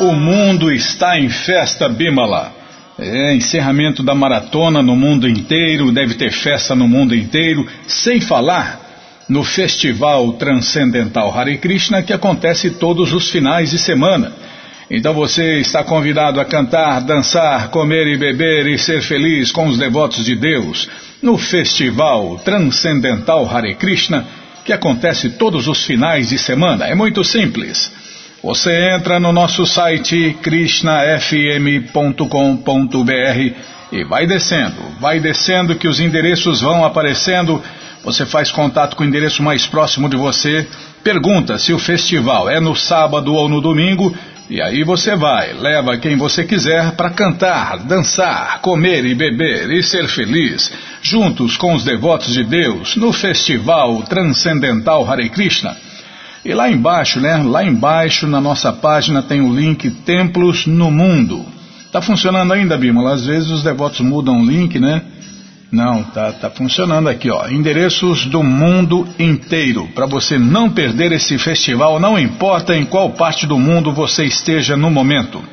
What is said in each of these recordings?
O mundo está em festa Bimala. É, encerramento da maratona no mundo inteiro, deve ter festa no mundo inteiro, sem falar no Festival Transcendental Hare Krishna que acontece todos os finais de semana. Então você está convidado a cantar, dançar, comer e beber e ser feliz com os devotos de Deus no Festival Transcendental Hare Krishna, que acontece todos os finais de semana. É muito simples. Você entra no nosso site krishnafm.com.br e vai descendo, vai descendo que os endereços vão aparecendo. Você faz contato com o endereço mais próximo de você, pergunta se o festival é no sábado ou no domingo e aí você vai, leva quem você quiser para cantar, dançar, comer e beber e ser feliz, juntos com os devotos de Deus, no Festival Transcendental Hare Krishna. E lá embaixo, né? Lá embaixo na nossa página tem o link Templos no Mundo. Tá funcionando ainda, Bímola? Às vezes os devotos mudam o link, né? Não, tá, tá funcionando aqui, ó. Endereços do mundo inteiro. Para você não perder esse festival, não importa em qual parte do mundo você esteja no momento.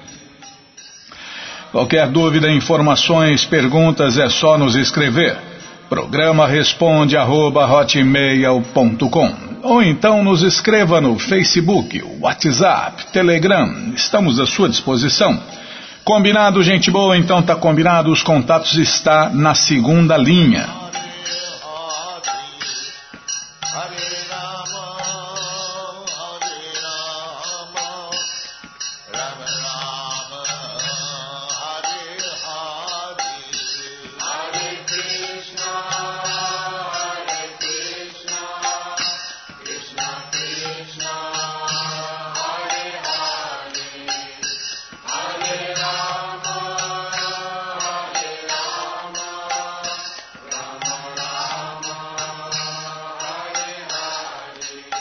Qualquer dúvida, informações, perguntas, é só nos escrever. Programa responde arroba, ou então nos escreva no Facebook, WhatsApp, Telegram. Estamos à sua disposição. Combinado, gente boa? Então tá combinado. Os contatos está na segunda linha.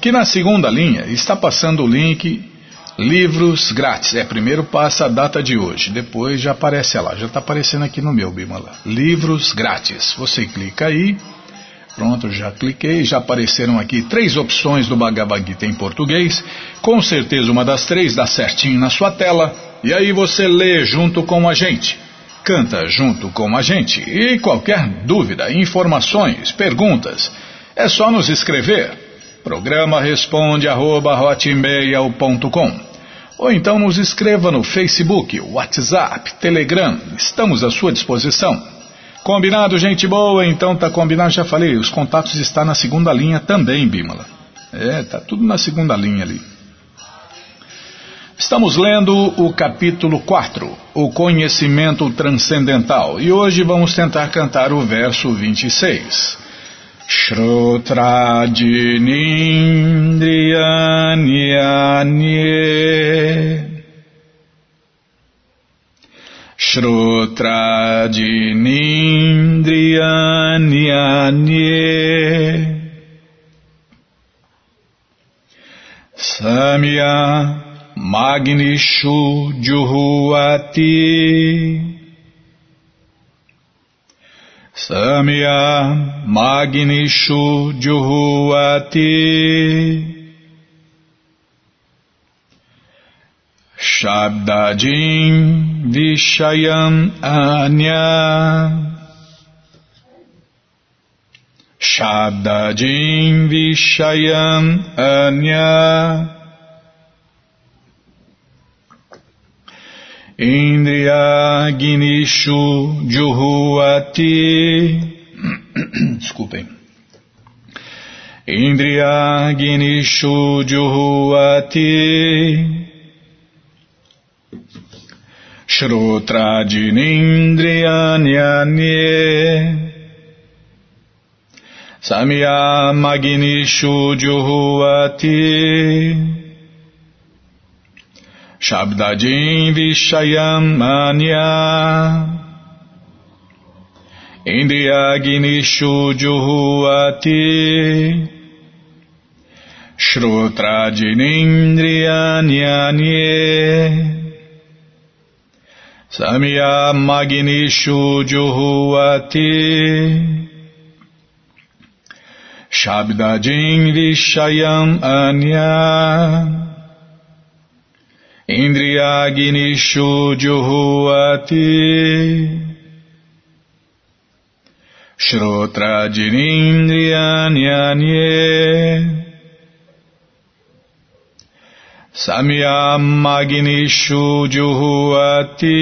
que na segunda linha está passando o link livros grátis. É, primeiro passa a data de hoje, depois já aparece lá, já está aparecendo aqui no meu Bimala. Livros grátis. Você clica aí, pronto, já cliquei, já apareceram aqui três opções do Bhagavad Gita em português. Com certeza uma das três dá certinho na sua tela, e aí você lê junto com a gente. Canta junto com a gente. E qualquer dúvida, informações, perguntas, é só nos escrever Programa responde arroba hotmail.com ou então nos escreva no Facebook, WhatsApp, Telegram, estamos à sua disposição. Combinado, gente boa? Então tá combinado, já falei, os contatos estão na segunda linha também, Bímola. É, tá tudo na segunda linha ali. Estamos lendo o capítulo 4, o conhecimento transcendental, e hoje vamos tentar cantar o verso 26. Shrotrajinindriyanye Shrotrajinindriyanye Samya Magnishu Juhuati Samya Magnishu Juhuati. Shabdajim Vishayam Anya. Shabdajim Vishayam Anya Indriyaginishu Juhuati. Desculpem. Indriyaginishu Juhuati. Shrotrajinindriyanyanye. Samya Magnishu Juhuati. Shabdajin Vishayam Anya Indriyaginishu Juhuati Shrotrajinindriyanyanye Samya Magnishu Juhuati Shabdajin Vishayam Anya Indriyaginishu Juhuati. Shrotrajinindriyanyanye Samyam Magnishu Juhuati.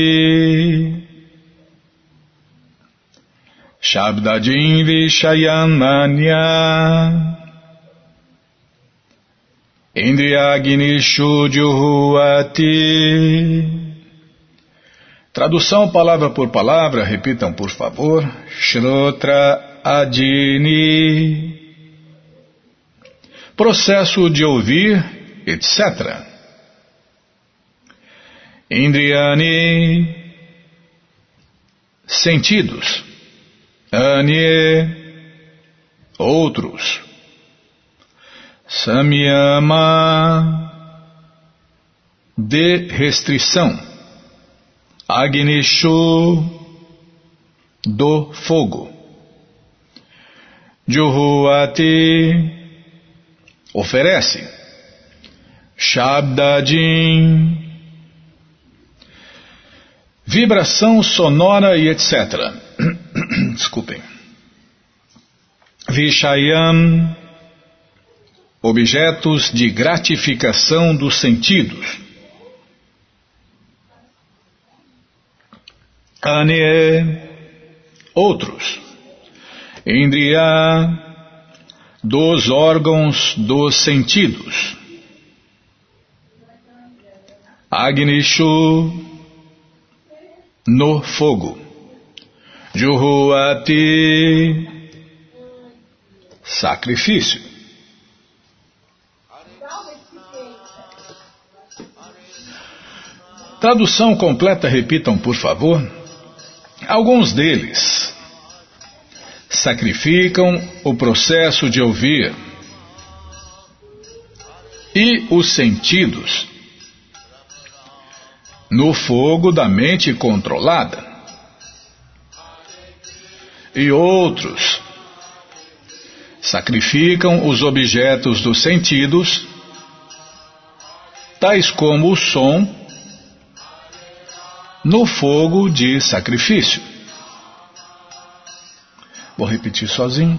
Shabdajin Vishayam Anya Indriagnishu Juhuati. Tradução palavra por palavra, repitam por favor. Shrotra Adini. Processo de ouvir, etc. Indriani. Sentidos. Anie. Outros. Samyama de restrição. Agnishu do fogo. Juhuati oferece. Shabdajin vibração sonora e etc. Desculpem. Vishayam objetos de gratificação dos sentidos. Ane, outros. Indriya, dos órgãos dos sentidos. Agnishu, no fogo. Juhuati, sacrifício. Tradução completa, repitam, por favor. Alguns deles sacrificam o processo de ouvir e os sentidos no fogo da mente controlada. E outros sacrificam os objetos dos sentidos, tais como o som no fogo de sacrifício. Vou repetir sozinho.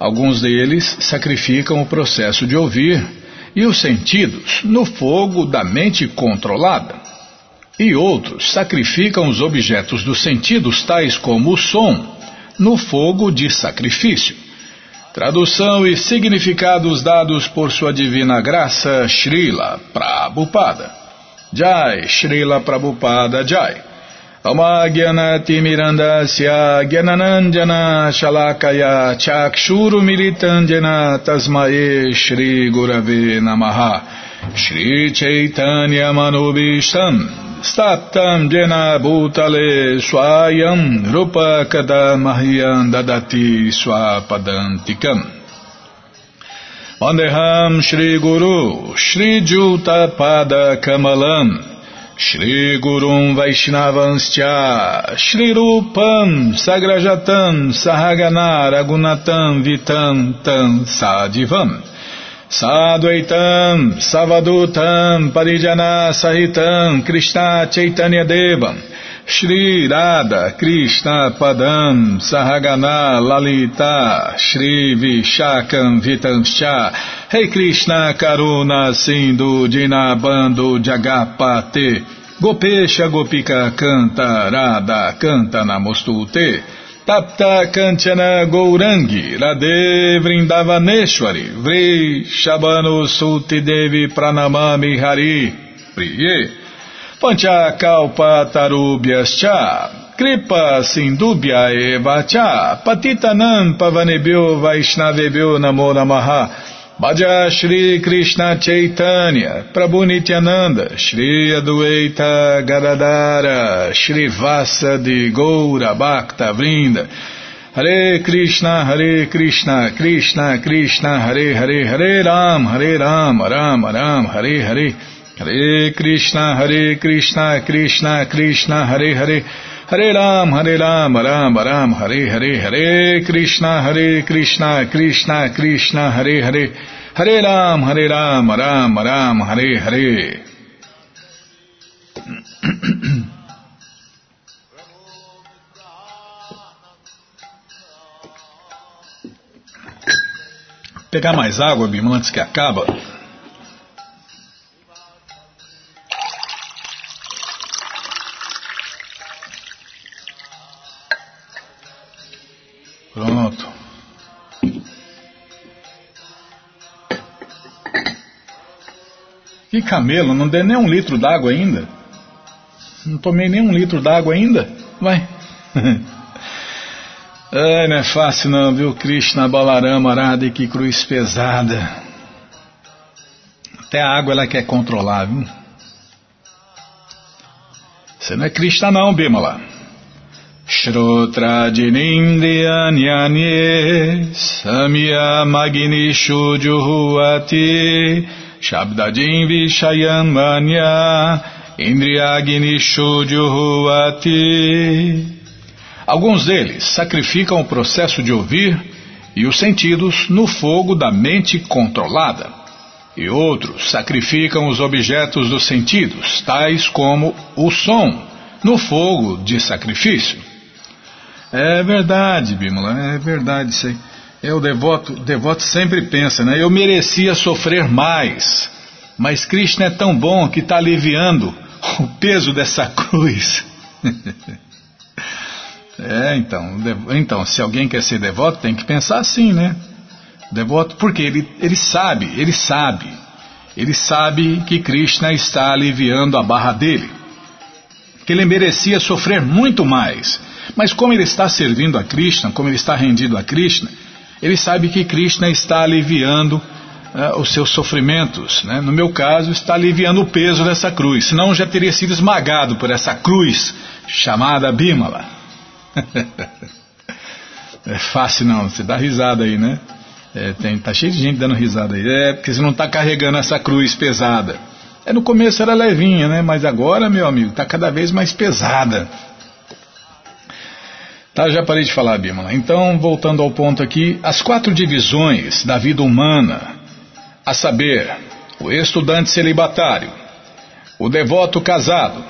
Alguns deles sacrificam o processo de ouvir e os sentidos no fogo da mente controlada. E outros sacrificam os objetos dos sentidos, tais como o som, no fogo de sacrifício. Tradução e significados dados por Sua Divina Graça, Srila Prabhupada. Jai, Srila Prabhupada Jai. Mirandasya Gyananandjana Shalakaya Chakshuru Militandjana Tasmae Shri Gurave Namaha Shri Chaitanya Manubishtam Statam Jena Bhutale Swayam Rupa Kadamahyam Dadati Swapadantikam Vandeham Shri Guru, Shri Juta Pada Kamalam, Shri Gurum Vaishnavanscha, Shri Rupam Sagrajatam Sahagana Ragunatam Vitam Tam Sadivam, Sadvaitam Savadutam Parijana Sahitam Krishna Chaitanya Devam, Shri Radha Krishna Padam Sahagana Lalita Shri Vishakam Vitamscha Rei Krishna Karuna Sindhu Dinabando Jagapate. Gopesha Gopika Canta Radha Canta Namostute. Tapta Kanchana Gourangi Radhe Vrindavaneshwari. Vri Shabano Suti Devi Pranamami Hari. Priye Pancha Kalpa Tarubhyascha Kripa Sindubhya Eva Cha. Pavanebhyo Vaishnavebhyo Namo Namaha. Bhaja Shri Krishna Chaitanya, Prabhu Nityananda, Shri Adueita Gadadara, Shri Vasa de Goura Bhakta Vrinda, Hare Krishna, Hare Krishna, Krishna Krishna, Hare Hare, Hare Ram, Hare Ram, Ram Ram, Hare Hare, Hare Krishna, Hare Krishna, Krishna Krishna, Hare Hare, Hare Ram, Hare Ram, Ram Ram, Hare Hare, Hare Krishna, Hare Krishna, Krishna Krishna, Hare Hare, Hare Ram, Hare Ram, Ram Ram, Hare Hare. Pegar mais água, Bima, antes que acaba. Pronto. Que camelo, não dei nem um litro d'água ainda. Não tomei nem um litro d'água ainda. Vai. Ai, não é fácil não, viu? Krishna Balarama Arada, que cruz pesada. Até a água ela quer controlar, viu? Você não é Krishna não, Bimala. Samya magnishu juhuati shabdajin vishayan manya indriyaginishu juhuati Alguns deles sacrificam o processo de ouvir e os sentidos no fogo da mente controlada. E outros sacrificam os objetos dos sentidos, tais como o som, no fogo de sacrifício. É verdade, Bímola, é verdade isso aí. É, o devoto, o devoto sempre pensa, né? Eu merecia sofrer mais, mas Krishna é tão bom que está aliviando o peso dessa cruz. é, então, então, se alguém quer ser devoto, tem que pensar assim, né? Devoto, porque ele, ele sabe, ele sabe, ele sabe que Krishna está aliviando a barra dele, que ele merecia sofrer muito mais. Mas como ele está servindo a Krishna, como ele está rendido a Krishna, ele sabe que Krishna está aliviando uh, os seus sofrimentos. Né? No meu caso, está aliviando o peso dessa cruz, senão já teria sido esmagado por essa cruz chamada Bimala. é fácil não, você dá risada aí, né? É, tem, tá cheio de gente dando risada aí. É, porque você não está carregando essa cruz pesada. É, no começo era levinha, né? Mas agora, meu amigo, está cada vez mais pesada. Tá, já parei de falar, Bímola. Então, voltando ao ponto aqui, as quatro divisões da vida humana, a saber, o estudante celibatário, o devoto casado,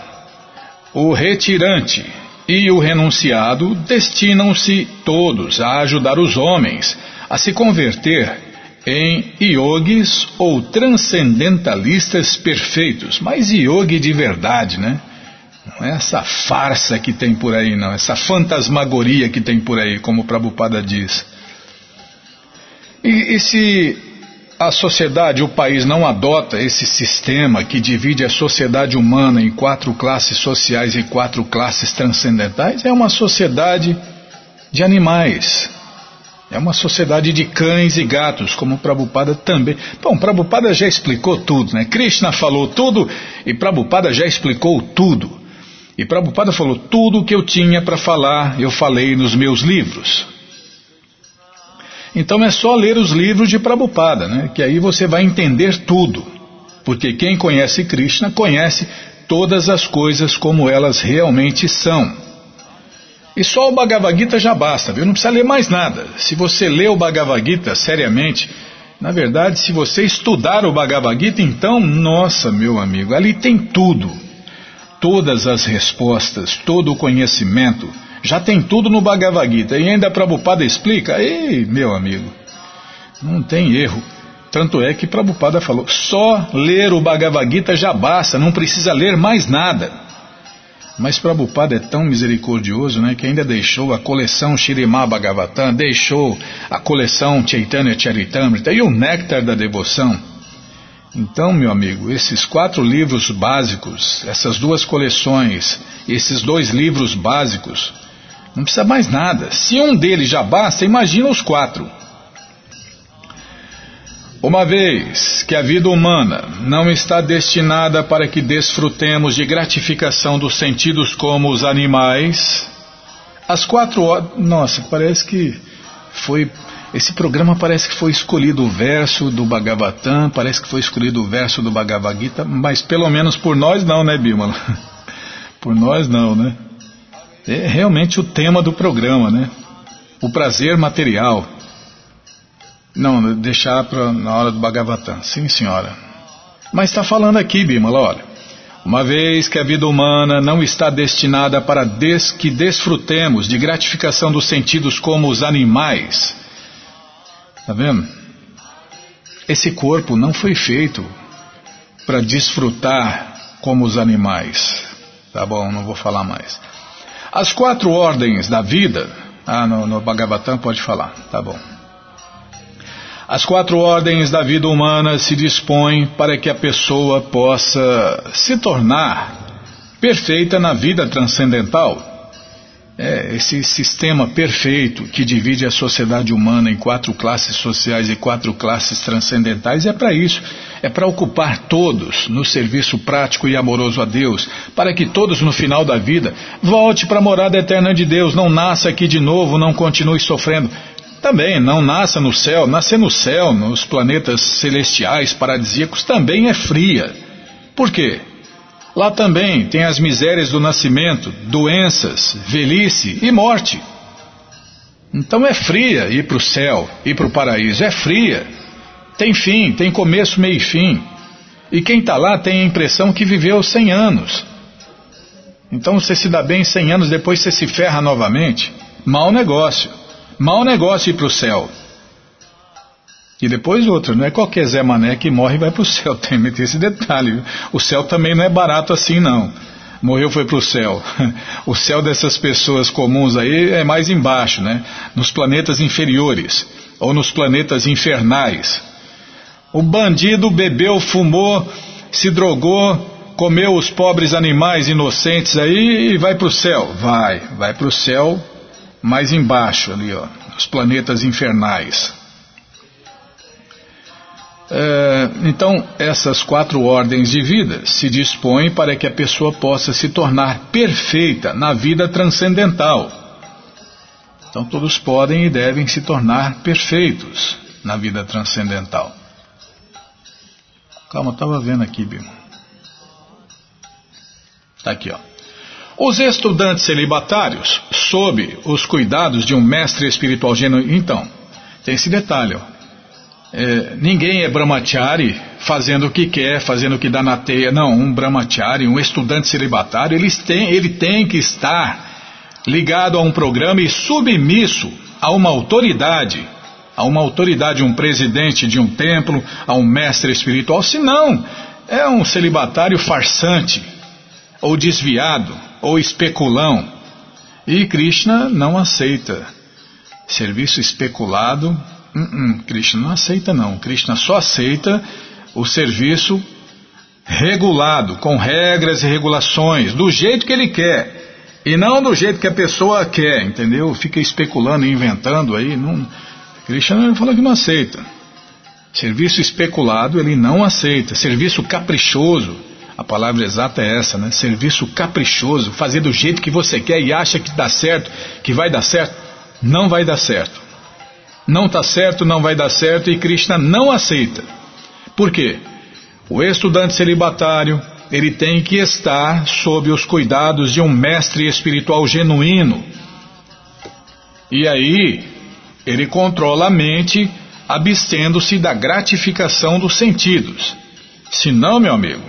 o retirante e o renunciado, destinam-se todos a ajudar os homens a se converter em yogis ou transcendentalistas perfeitos, mas yogi de verdade, né? Não é essa farsa que tem por aí, não. Essa fantasmagoria que tem por aí, como o Prabhupada diz. E, e se a sociedade, o país não adota esse sistema que divide a sociedade humana em quatro classes sociais e quatro classes transcendentais, é uma sociedade de animais. É uma sociedade de cães e gatos, como o Prabhupada também. Bom, Prabhupada já explicou tudo, né? Krishna falou tudo e Prabhupada já explicou tudo. E Prabhupada falou: tudo o que eu tinha para falar, eu falei nos meus livros. Então é só ler os livros de Prabhupada, né? que aí você vai entender tudo. Porque quem conhece Krishna conhece todas as coisas como elas realmente são. E só o Bhagavad Gita já basta, viu? Não precisa ler mais nada. Se você lê o Bhagavad Gita seriamente, na verdade, se você estudar o Bhagavad Gita, então, nossa, meu amigo, ali tem tudo todas as respostas, todo o conhecimento. Já tem tudo no Bhagavad Gita. E ainda a Prabhupada explica. Ei, meu amigo, não tem erro. Tanto é que Prabhupada falou: só ler o Bhagavad Gita já basta, não precisa ler mais nada. Mas Prabhupada é tão misericordioso né, que ainda deixou a coleção Shirimá Bhagavatam, deixou a coleção Chaitanya Charitamrita e o Néctar da Devoção. Então, meu amigo, esses quatro livros básicos, essas duas coleções, esses dois livros básicos, não precisa mais nada. Se um deles já basta, imagina os quatro. Uma vez que a vida humana não está destinada para que desfrutemos de gratificação dos sentidos como os animais, as quatro horas. Nossa, parece que foi. Esse programa parece que foi escolhido o verso do Bhagavatam, parece que foi escolhido o verso do Bhagavad Gita, mas pelo menos por nós não, né, Bímola? Por nós não, né? É realmente o tema do programa, né? O prazer material. Não, deixar para na hora do Bhagavatam. Sim, senhora. Mas está falando aqui, Bimala, olha. Uma vez que a vida humana não está destinada para des que desfrutemos de gratificação dos sentidos como os animais. Está vendo? Esse corpo não foi feito para desfrutar como os animais. Tá bom, não vou falar mais. As quatro ordens da vida. Ah, no, no Bhagavatam pode falar. Tá bom. As quatro ordens da vida humana se dispõem para que a pessoa possa se tornar perfeita na vida transcendental. É, esse sistema perfeito que divide a sociedade humana em quatro classes sociais e quatro classes transcendentais é para isso. É para ocupar todos no serviço prático e amoroso a Deus, para que todos no final da vida volte para a morada eterna de Deus, não nasça aqui de novo, não continue sofrendo. Também não nasça no céu, nascer no céu, nos planetas celestiais paradisíacos, também é fria. Por quê? Lá também tem as misérias do nascimento, doenças, velhice e morte. Então é fria ir para o céu, ir para o paraíso, é fria. Tem fim, tem começo, meio e fim. E quem está lá tem a impressão que viveu 100 anos. Então você se dá bem 100 anos, depois você se ferra novamente. Mau negócio. Mau negócio ir para o céu. E depois outra, não é qualquer Zé Mané que morre e vai para o céu, tem que esse detalhe. O céu também não é barato assim não. Morreu foi para o céu. O céu dessas pessoas comuns aí é mais embaixo, né? Nos planetas inferiores ou nos planetas infernais. O bandido bebeu, fumou, se drogou, comeu os pobres animais inocentes aí e vai para o céu. Vai, vai para o céu mais embaixo ali, ó, os planetas infernais. É, então, essas quatro ordens de vida se dispõem para que a pessoa possa se tornar perfeita na vida transcendental. Então, todos podem e devem se tornar perfeitos na vida transcendental. Calma, estava vendo aqui, Bimo. Está aqui, ó. Os estudantes celibatários, sob os cuidados de um mestre espiritual genuíno. Então, tem esse detalhe. Ó. É, ninguém é brahmachari fazendo o que quer, fazendo o que dá na teia. Não, um brahmachari, um estudante celibatário, ele tem, ele tem que estar ligado a um programa e submisso a uma autoridade, a uma autoridade, um presidente de um templo, a um mestre espiritual. Senão, é um celibatário farsante, ou desviado, ou especulão. E Krishna não aceita. Serviço especulado, uh -uh, Krishna não aceita não. Krishna só aceita o serviço regulado, com regras e regulações, do jeito que ele quer. E não do jeito que a pessoa quer, entendeu? Fica especulando e inventando aí. Não... Krishna fala que não aceita. Serviço especulado ele não aceita. Serviço caprichoso a palavra exata é essa, né? Serviço caprichoso, fazer do jeito que você quer e acha que dá certo, que vai dar certo, não vai dar certo. Não está certo, não vai dar certo e Krishna não aceita. Por quê? O estudante celibatário, ele tem que estar sob os cuidados de um mestre espiritual genuíno. E aí, ele controla a mente, abstendo-se da gratificação dos sentidos. Se não, meu amigo,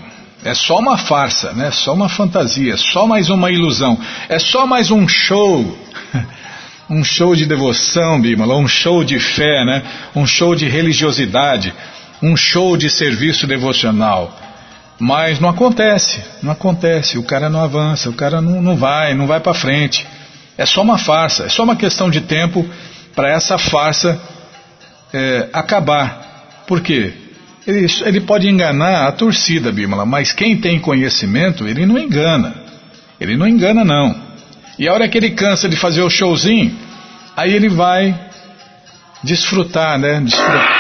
é só uma farsa, né? Só uma fantasia, só mais uma ilusão. É só mais um show. Um show de devoção, Bímola, um show de fé, né? Um show de religiosidade. um show de serviço devocional. Mas não acontece, não acontece, o cara não avança, o cara não, não vai, não vai para frente. É só uma farsa, é só uma questão de tempo para essa farsa é, acabar. Por quê? Ele, ele pode enganar a torcida, Bímola, mas quem tem conhecimento, ele não engana. Ele não engana, não. E a hora que ele cansa de fazer o showzinho, aí ele vai desfrutar, né? Desfrutar.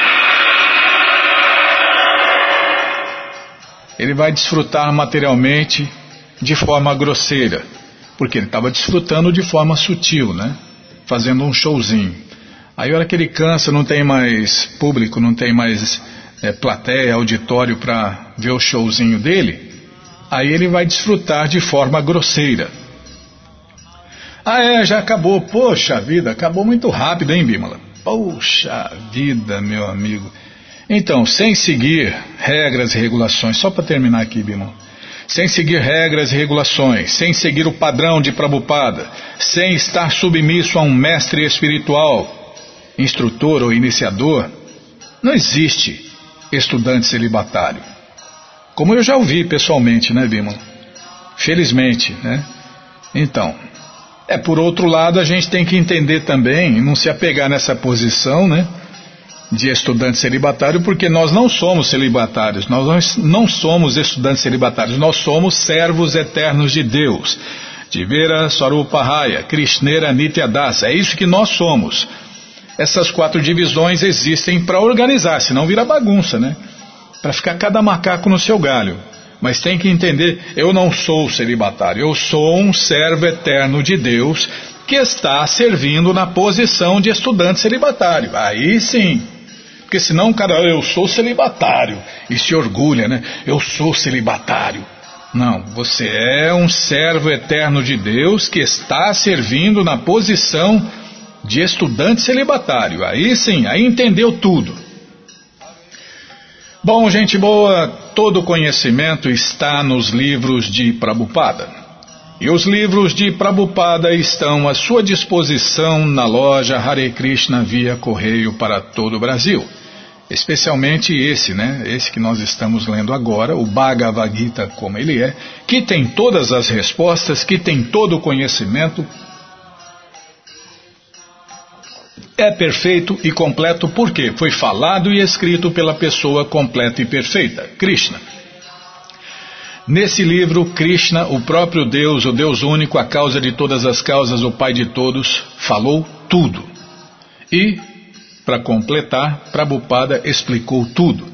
Ele vai desfrutar materialmente de forma grosseira, porque ele estava desfrutando de forma sutil, né? Fazendo um showzinho. Aí a hora que ele cansa, não tem mais público, não tem mais é, plateia, auditório para ver o showzinho dele, aí ele vai desfrutar de forma grosseira. Ah, é, já acabou. Poxa vida, acabou muito rápido, hein, Bímola? Poxa vida, meu amigo. Então, sem seguir regras e regulações, só para terminar aqui, Bímola. Sem seguir regras e regulações, sem seguir o padrão de Prabhupada, sem estar submisso a um mestre espiritual, instrutor ou iniciador, não existe estudante celibatário. Como eu já ouvi pessoalmente, né, Bima? Felizmente, né? Então, é por outro lado, a gente tem que entender também, não se apegar nessa posição, né? De estudante celibatário, porque nós não somos celibatários, nós não somos estudantes celibatários, nós somos servos eternos de Deus. De Vera Swarupahaya, Krishnera Nityadasa, é isso que nós somos essas quatro divisões existem para organizar, senão vira bagunça, né? Para ficar cada macaco no seu galho. Mas tem que entender, eu não sou celibatário, eu sou um servo eterno de Deus que está servindo na posição de estudante celibatário. Aí sim. Porque senão, cara, eu sou celibatário e se orgulha, né? Eu sou celibatário. Não, você é um servo eterno de Deus que está servindo na posição de estudante celibatário. Aí sim, aí entendeu tudo. Bom, gente boa, todo conhecimento está nos livros de Prabhupada. E os livros de Prabhupada estão à sua disposição na loja Hare Krishna via correio para todo o Brasil. Especialmente esse, né? Esse que nós estamos lendo agora, o Bhagavad Gita como ele é, que tem todas as respostas, que tem todo o conhecimento é perfeito e completo porque foi falado e escrito pela pessoa completa e perfeita, Krishna. Nesse livro, Krishna, o próprio Deus, o Deus único, a causa de todas as causas, o Pai de todos, falou tudo. E, para completar, Prabhupada explicou tudo.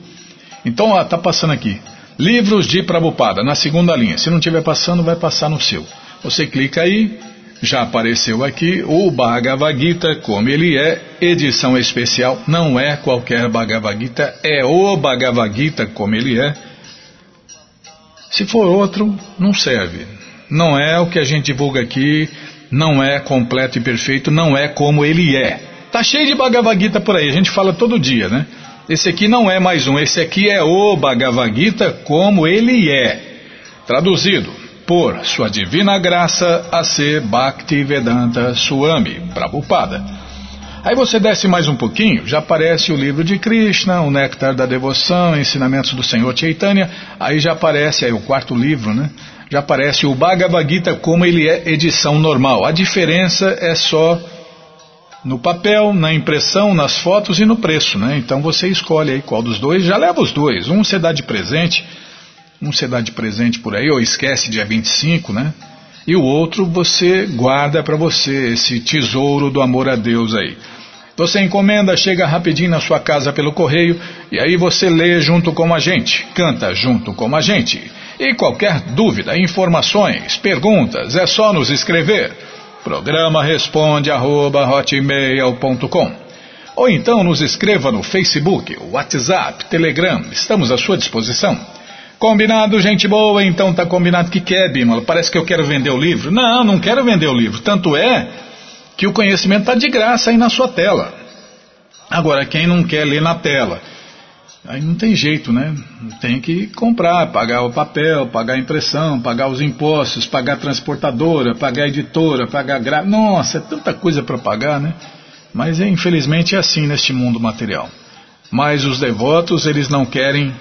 Então, está passando aqui. Livros de Prabhupada, na segunda linha. Se não estiver passando, vai passar no seu. Você clica aí, já apareceu aqui o Bhagavad Gita, como ele é, edição especial, não é qualquer Bhagavad Gita, é o Bhagavad Gita como ele é. Se for outro, não serve. Não é o que a gente divulga aqui, não é completo e perfeito, não é como ele é. Tá cheio de Bhagavad Gita por aí, a gente fala todo dia, né? Esse aqui não é mais um, esse aqui é o Bhagavad Gita como ele é. Traduzido, por sua divina graça a ser Bhaktivedanta Swami Prabhupada. Aí você desce mais um pouquinho, já aparece o livro de Krishna, o Néctar da Devoção, Ensinamentos do Senhor Chaitanya, aí já aparece aí o quarto livro, né? Já aparece o Bhagavad Gita como ele é edição normal. A diferença é só no papel, na impressão, nas fotos e no preço, né? Então você escolhe aí qual dos dois, já leva os dois. Um você dá de presente um você dá de presente por aí, ou esquece dia 25, né? E o outro você guarda para você, esse tesouro do amor a Deus aí. Você encomenda, chega rapidinho na sua casa pelo correio e aí você lê junto com a gente, canta junto com a gente. E qualquer dúvida, informações, perguntas, é só nos escrever. Programa responde arroba, Ou então nos escreva no Facebook, WhatsApp, Telegram, estamos à sua disposição. Combinado, gente boa, então tá combinado que quer, Bímola. Parece que eu quero vender o livro. Não, não quero vender o livro. Tanto é que o conhecimento está de graça aí na sua tela. Agora, quem não quer ler na tela, aí não tem jeito, né? Tem que comprar, pagar o papel, pagar a impressão, pagar os impostos, pagar a transportadora, pagar a editora, pagar a gra... Nossa, é tanta coisa para pagar, né? Mas infelizmente é assim neste mundo material. Mas os devotos, eles não querem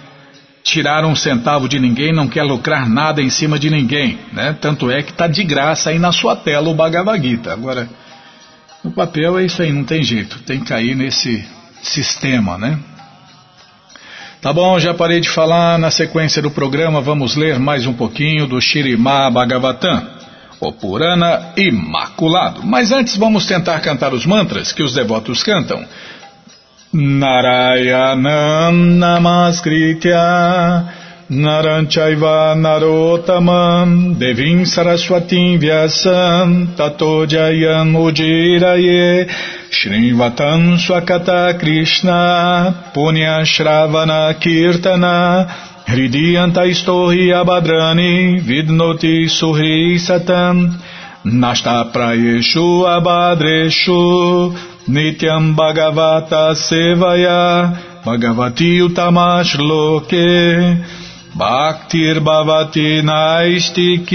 tirar um centavo de ninguém, não quer lucrar nada em cima de ninguém, né? Tanto é que está de graça aí na sua tela o Bhagavad Gita. Agora, no papel é isso aí, não tem jeito, tem que cair nesse sistema, né? Tá bom, já parei de falar. Na sequência do programa, vamos ler mais um pouquinho do Shirimá Bhagavatam, o Purana Imaculado. Mas antes, vamos tentar cantar os mantras que os devotos cantam. Narayanam Namaskritya Naranchaiva Narotamam Devim Saraswatim Vyasam Tato Jayam Ujiraye Shrivatam Swakata Krishna Punya Shravana Kirtana Hridiyanta Istohi Abadrani Vidnoti Suhri Satam Nasta Prayeshu Abadreshu Nityam Bhagavata Sevaya Bhagavati Utamash Loke Bhaktir Bhavati Naistiki.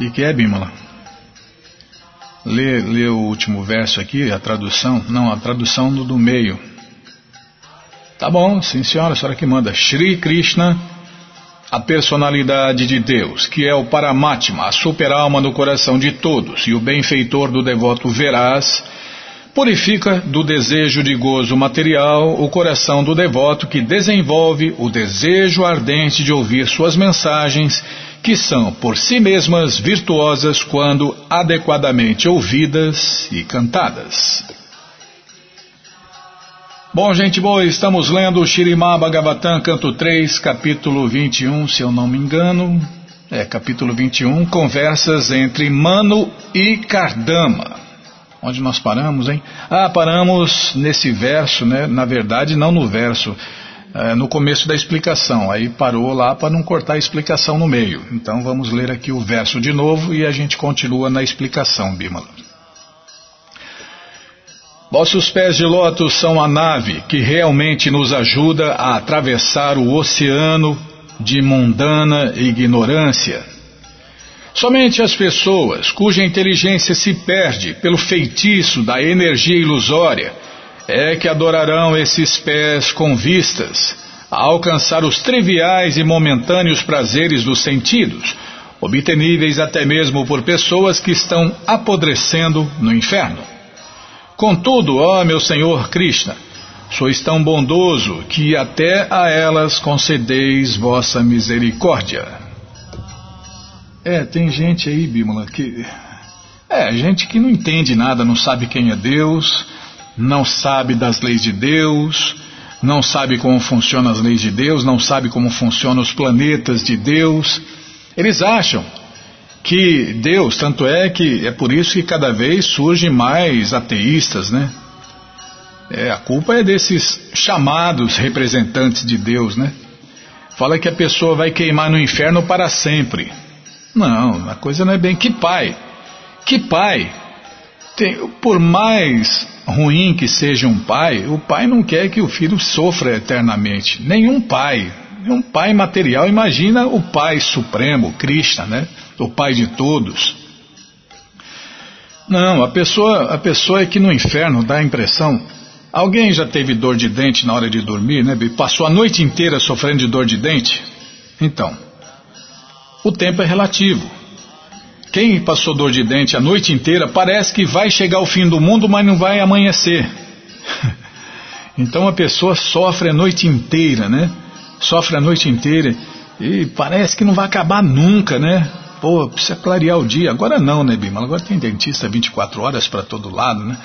E que é, Bimala? Lê, lê o último verso aqui, a tradução. Não, a tradução do, do meio. Tá bom, sim senhora, a senhora que manda. Shri Krishna, a personalidade de Deus, que é o Paramatma, a super-alma no coração de todos e o benfeitor do devoto veraz, purifica do desejo de gozo material o coração do devoto que desenvolve o desejo ardente de ouvir suas mensagens, que são por si mesmas virtuosas quando adequadamente ouvidas e cantadas. Bom, gente boa, estamos lendo o Bhagavatam, canto 3, capítulo 21, se eu não me engano. É, capítulo 21, conversas entre Mano e Kardama. Onde nós paramos, hein? Ah, paramos nesse verso, né? Na verdade, não no verso, é, no começo da explicação. Aí parou lá para não cortar a explicação no meio. Então vamos ler aqui o verso de novo e a gente continua na explicação, Bimala. Vossos pés de lótus são a nave que realmente nos ajuda a atravessar o oceano de mundana ignorância Somente as pessoas cuja inteligência se perde pelo feitiço da energia ilusória é que adorarão esses pés com vistas a alcançar os triviais e momentâneos prazeres dos sentidos, obteníveis até mesmo por pessoas que estão apodrecendo no inferno. Contudo, ó meu Senhor Krishna, sois tão bondoso que até a elas concedeis vossa misericórdia. É, tem gente aí, Bímola, que. É, gente que não entende nada, não sabe quem é Deus, não sabe das leis de Deus, não sabe como funcionam as leis de Deus, não sabe como funcionam os planetas de Deus. Eles acham que Deus, tanto é que é por isso que cada vez surgem mais ateístas, né? É, a culpa é desses chamados representantes de Deus, né? Fala que a pessoa vai queimar no inferno para sempre. Não, a coisa não é bem. Que pai? Que pai? Tem, por mais ruim que seja um pai, o pai não quer que o filho sofra eternamente. Nenhum pai. Um pai material, imagina o pai supremo, Krishna, né? O pai de todos. Não, a pessoa, a pessoa é que no inferno dá a impressão. Alguém já teve dor de dente na hora de dormir, né? Passou a noite inteira sofrendo de dor de dente? Então, o tempo é relativo. Quem passou dor de dente a noite inteira parece que vai chegar o fim do mundo, mas não vai amanhecer. Então a pessoa sofre a noite inteira, né? Sofre a noite inteira e parece que não vai acabar nunca, né? Pô, precisa clarear o dia. Agora não, né, Bima? Agora tem dentista 24 horas para todo lado, né?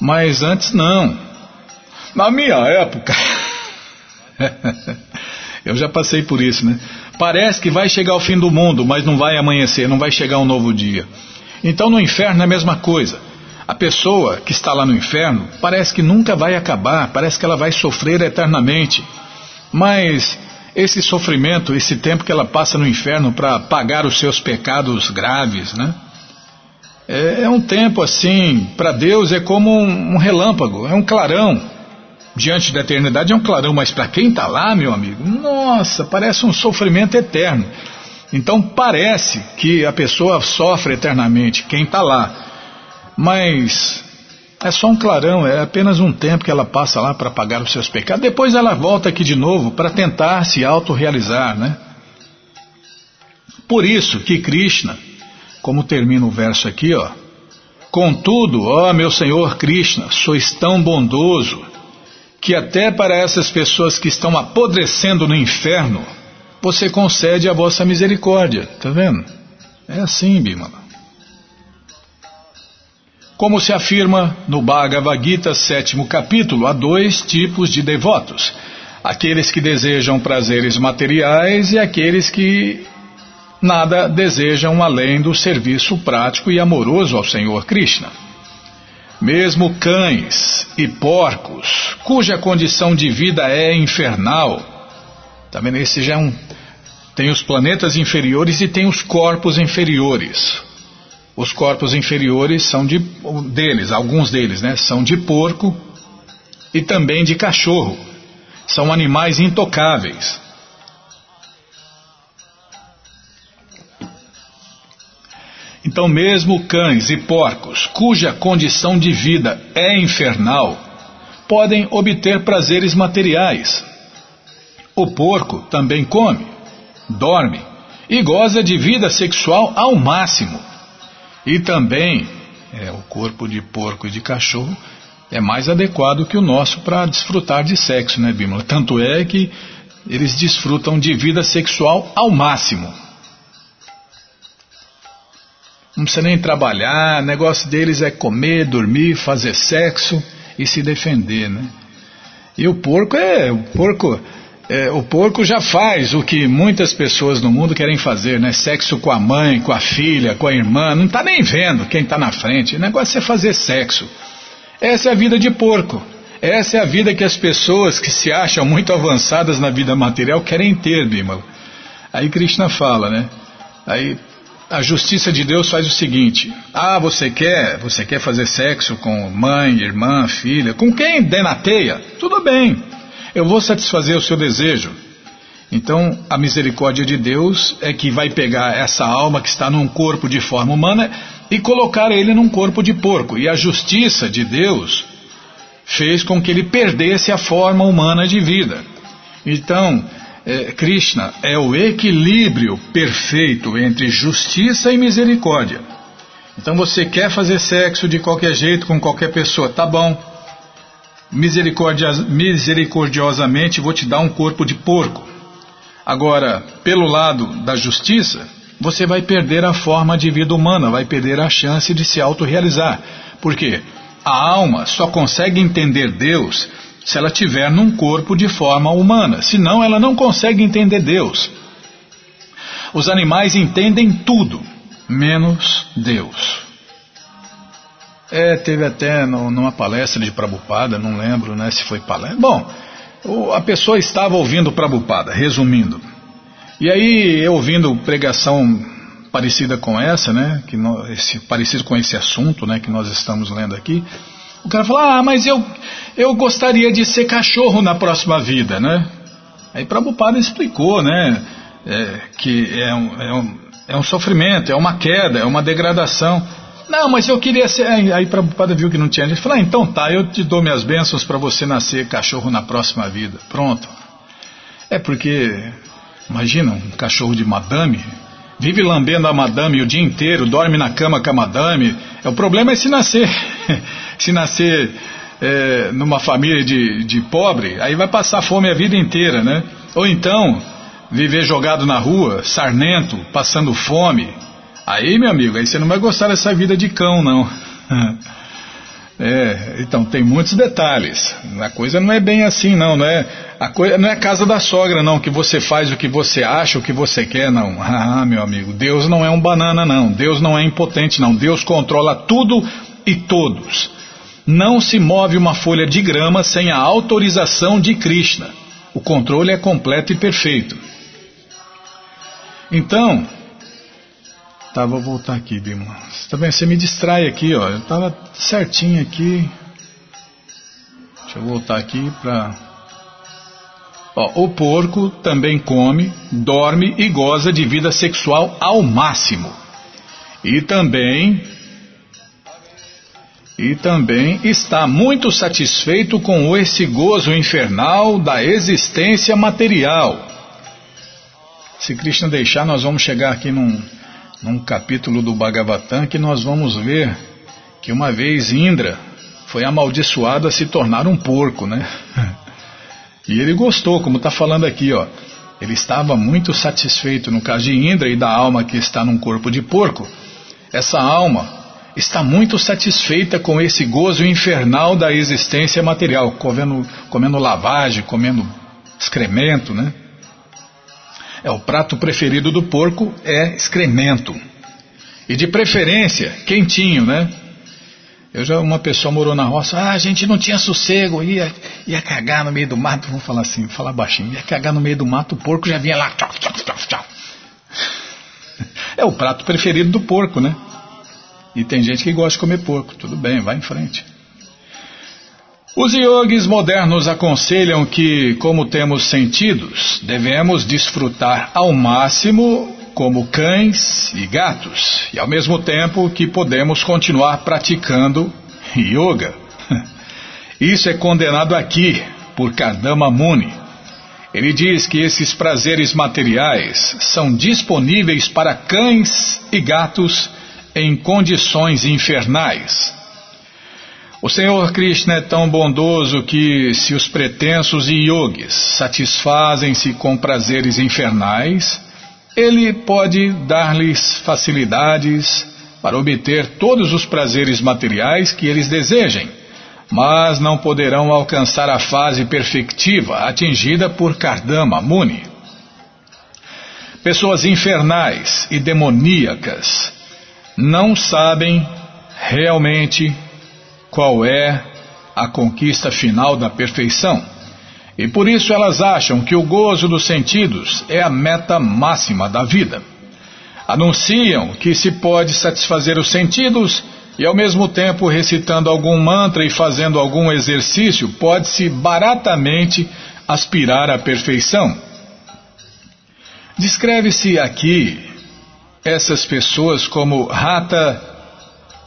Mas antes não. Na minha época. Eu já passei por isso, né? Parece que vai chegar o fim do mundo, mas não vai amanhecer, não vai chegar um novo dia. Então no inferno é a mesma coisa. A pessoa que está lá no inferno parece que nunca vai acabar, parece que ela vai sofrer eternamente. Mas esse sofrimento, esse tempo que ela passa no inferno para pagar os seus pecados graves, né? É, é um tempo assim, para Deus é como um, um relâmpago, é um clarão diante da eternidade é um clarão, mas para quem está lá, meu amigo, nossa, parece um sofrimento eterno. Então parece que a pessoa sofre eternamente, quem está lá. Mas é só um clarão, é apenas um tempo que ela passa lá para pagar os seus pecados. Depois ela volta aqui de novo para tentar se autorrealizar, né? Por isso que Krishna, como termina o verso aqui, ó, Contudo, ó meu Senhor Krishna, sois tão bondoso que até para essas pessoas que estão apodrecendo no inferno, você concede a vossa misericórdia. Tá vendo? É assim, Bimala. Como se afirma no Bhagavad Gita, sétimo capítulo, há dois tipos de devotos: aqueles que desejam prazeres materiais e aqueles que nada desejam além do serviço prático e amoroso ao Senhor Krishna. Mesmo cães e porcos, cuja condição de vida é infernal, também esse já é um. Tem os planetas inferiores e tem os corpos inferiores. Os corpos inferiores são de deles, alguns deles, né, são de porco e também de cachorro. São animais intocáveis. Então, mesmo cães e porcos, cuja condição de vida é infernal, podem obter prazeres materiais. O porco também come, dorme e goza de vida sexual ao máximo. E também, é, o corpo de porco e de cachorro é mais adequado que o nosso para desfrutar de sexo, né, Bímola? Tanto é que eles desfrutam de vida sexual ao máximo. Não precisa nem trabalhar, o negócio deles é comer, dormir, fazer sexo e se defender, né? E o porco é, o porco é, o porco já faz o que muitas pessoas no mundo querem fazer, né? Sexo com a mãe, com a filha, com a irmã. Não está nem vendo quem está na frente. O negócio é fazer sexo. Essa é a vida de porco. Essa é a vida que as pessoas que se acham muito avançadas na vida material querem ter, Bimala. Aí Krishna fala, né? Aí a justiça de Deus faz o seguinte: ah, você quer, você quer fazer sexo com mãe, irmã, filha, com quem der na teia? Tudo bem eu vou satisfazer o seu desejo. Então, a misericórdia de Deus é que vai pegar essa alma que está num corpo de forma humana e colocar ele num corpo de porco. E a justiça de Deus fez com que ele perdesse a forma humana de vida. Então, é, Krishna é o equilíbrio perfeito entre justiça e misericórdia. Então você quer fazer sexo de qualquer jeito com qualquer pessoa, tá bom misericordiosamente vou te dar um corpo de porco. Agora, pelo lado da justiça, você vai perder a forma de vida humana, vai perder a chance de se autorrealizar. Por quê? A alma só consegue entender Deus se ela tiver num corpo de forma humana, senão ela não consegue entender Deus. Os animais entendem tudo, menos Deus. É, teve até no, numa palestra de Prabupada, não lembro né, se foi palestra. Bom, o, a pessoa estava ouvindo Prabupada, resumindo. E aí, eu ouvindo pregação parecida com essa, né, que nós, esse, parecido com esse assunto né, que nós estamos lendo aqui, o cara falou, ah, mas eu, eu gostaria de ser cachorro na próxima vida, né? Aí Prabhupada explicou, né, é, que é um, é, um, é um sofrimento, é uma queda, é uma degradação. Não, mas eu queria ser. Aí Prabhupada viu que não tinha. Ele falou: ah, então tá, eu te dou minhas bênçãos para você nascer cachorro na próxima vida. Pronto. É porque, imagina, um cachorro de madame, vive lambendo a madame o dia inteiro, dorme na cama com a madame. É, o problema é se nascer. se nascer é, numa família de, de pobre, aí vai passar fome a vida inteira, né? Ou então, viver jogado na rua, sarnento, passando fome. Aí, meu amigo, aí você não vai gostar dessa vida de cão, não. É, então tem muitos detalhes. A coisa não é bem assim, não. Não é a coisa não é casa da sogra, não. Que você faz o que você acha, o que você quer, não. Ah, meu amigo, Deus não é um banana, não. Deus não é impotente, não. Deus controla tudo e todos. Não se move uma folha de grama sem a autorização de Krishna. O controle é completo e perfeito. Então, Tá, vou voltar aqui, Bima. Tá bem? Você me distrai aqui, ó. Eu tava certinho aqui. Deixa eu voltar aqui para. Ó, o porco também come, dorme e goza de vida sexual ao máximo. E também e também está muito satisfeito com esse gozo infernal da existência material. Se Krishna deixar, nós vamos chegar aqui num, num capítulo do Bhagavatam que nós vamos ver que uma vez Indra foi amaldiçoado a se tornar um porco, né? E ele gostou, como está falando aqui, ó. Ele estava muito satisfeito no caso de Indra e da alma que está num corpo de porco. Essa alma está muito satisfeita com esse gozo infernal da existência material, comendo, comendo lavagem, comendo excremento, né? É o prato preferido do porco é excremento. E de preferência, quentinho, né? Eu já, uma pessoa morou na roça, ah, a gente não tinha sossego, ia, ia cagar no meio do mato, vamos falar assim, vou falar baixinho, ia cagar no meio do mato, o porco já vinha lá, tchau, tchau, tchau, tchau. É o prato preferido do porco, né? E tem gente que gosta de comer porco, tudo bem, vai em frente. Os yogis modernos aconselham que, como temos sentidos, devemos desfrutar ao máximo como cães e gatos, e ao mesmo tempo que podemos continuar praticando yoga. Isso é condenado aqui por Kardama Muni. Ele diz que esses prazeres materiais são disponíveis para cães e gatos em condições infernais. O Senhor Krishna é tão bondoso que, se os pretensos yogis satisfazem-se com prazeres infernais, ele pode dar-lhes facilidades para obter todos os prazeres materiais que eles desejem, mas não poderão alcançar a fase perfectiva atingida por Kardama Muni. Pessoas infernais e demoníacas não sabem realmente qual é a conquista final da perfeição e por isso elas acham que o gozo dos sentidos é a meta máxima da vida. Anunciam que se pode satisfazer os sentidos e ao mesmo tempo recitando algum mantra e fazendo algum exercício, pode-se baratamente aspirar à perfeição. Descreve-se aqui essas pessoas como Rata